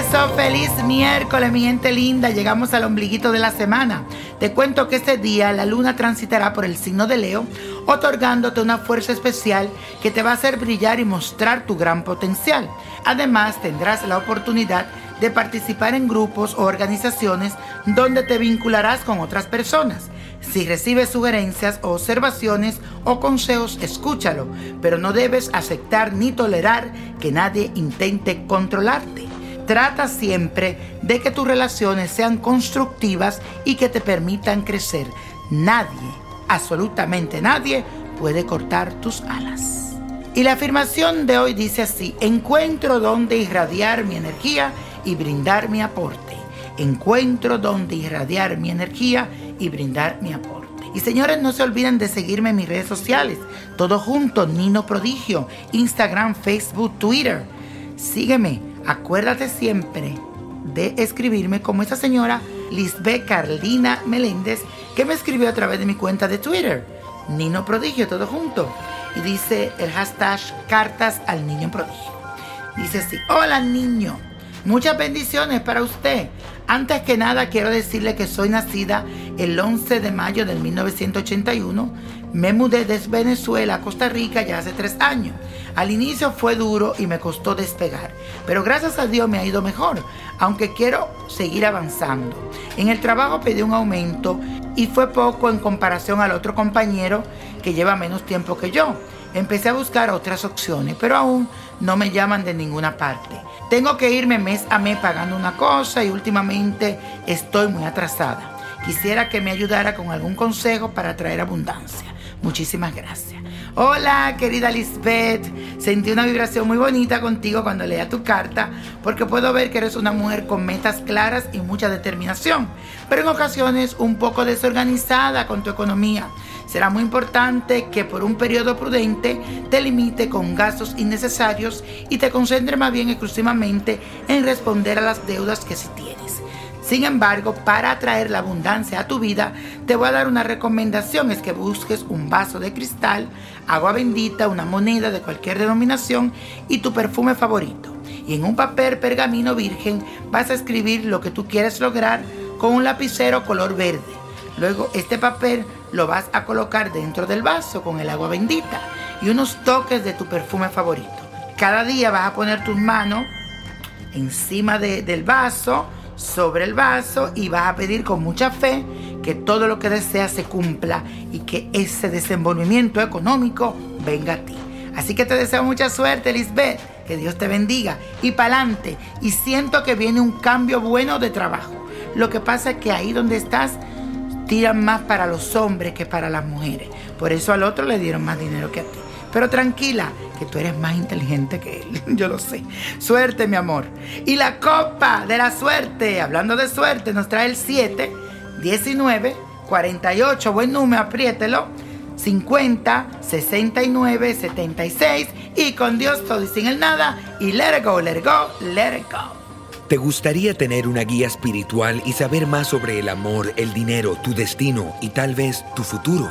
Eso, feliz miércoles, mi gente linda. Llegamos al ombliguito de la semana. Te cuento que este día la luna transitará por el signo de Leo, otorgándote una fuerza especial que te va a hacer brillar y mostrar tu gran potencial. Además, tendrás la oportunidad de participar en grupos o organizaciones donde te vincularás con otras personas. Si recibes sugerencias observaciones o consejos, escúchalo, pero no debes aceptar ni tolerar que nadie intente controlarte. Trata siempre de que tus relaciones sean constructivas y que te permitan crecer. Nadie, absolutamente nadie, puede cortar tus alas. Y la afirmación de hoy dice así, encuentro donde irradiar mi energía y brindar mi aporte. Encuentro donde irradiar mi energía y brindar mi aporte. Y señores, no se olviden de seguirme en mis redes sociales. Todo junto, Nino Prodigio, Instagram, Facebook, Twitter. Sígueme Acuérdate siempre de escribirme como esa señora Lisbeth Carlina Meléndez que me escribió a través de mi cuenta de Twitter, Nino Prodigio, todo junto. Y dice el hashtag cartas al niño prodigio. Dice así, hola niño, muchas bendiciones para usted. Antes que nada quiero decirle que soy nacida el 11 de mayo del 1981. Me mudé desde Venezuela a Costa Rica ya hace tres años. Al inicio fue duro y me costó despegar, pero gracias a Dios me ha ido mejor, aunque quiero seguir avanzando. En el trabajo pedí un aumento y fue poco en comparación al otro compañero que lleva menos tiempo que yo. Empecé a buscar otras opciones, pero aún no me llaman de ninguna parte. Tengo que irme mes a mes pagando una cosa y últimamente estoy muy atrasada. Quisiera que me ayudara con algún consejo para traer abundancia. Muchísimas gracias. Hola, querida Lisbeth. Sentí una vibración muy bonita contigo cuando leía tu carta, porque puedo ver que eres una mujer con metas claras y mucha determinación, pero en ocasiones un poco desorganizada con tu economía. Será muy importante que por un periodo prudente te limite con gastos innecesarios y te concentre más bien exclusivamente en responder a las deudas que sí tienes. Sin embargo, para atraer la abundancia a tu vida, te voy a dar una recomendación, es que busques un vaso de cristal, agua bendita, una moneda de cualquier denominación y tu perfume favorito. Y en un papel pergamino virgen vas a escribir lo que tú quieres lograr con un lapicero color verde. Luego este papel lo vas a colocar dentro del vaso con el agua bendita y unos toques de tu perfume favorito. Cada día vas a poner tus manos encima del vaso sobre el vaso y vas a pedir con mucha fe que todo lo que deseas se cumpla y que ese desenvolvimiento económico venga a ti. Así que te deseo mucha suerte, Lisbeth. Que Dios te bendiga y pa'lante. Y siento que viene un cambio bueno de trabajo. Lo que pasa es que ahí donde estás tiran más para los hombres que para las mujeres. Por eso al otro le dieron más dinero que a ti. Pero tranquila, que tú eres más inteligente que él. Yo lo sé. Suerte, mi amor. Y la copa de la suerte, hablando de suerte, nos trae el 7, 19, 48. Buen número, apriételo. 50, 69, 76. Y con Dios todo y sin el nada. Y let it go, let it go, let it go. ¿Te gustaría tener una guía espiritual y saber más sobre el amor, el dinero, tu destino y tal vez tu futuro?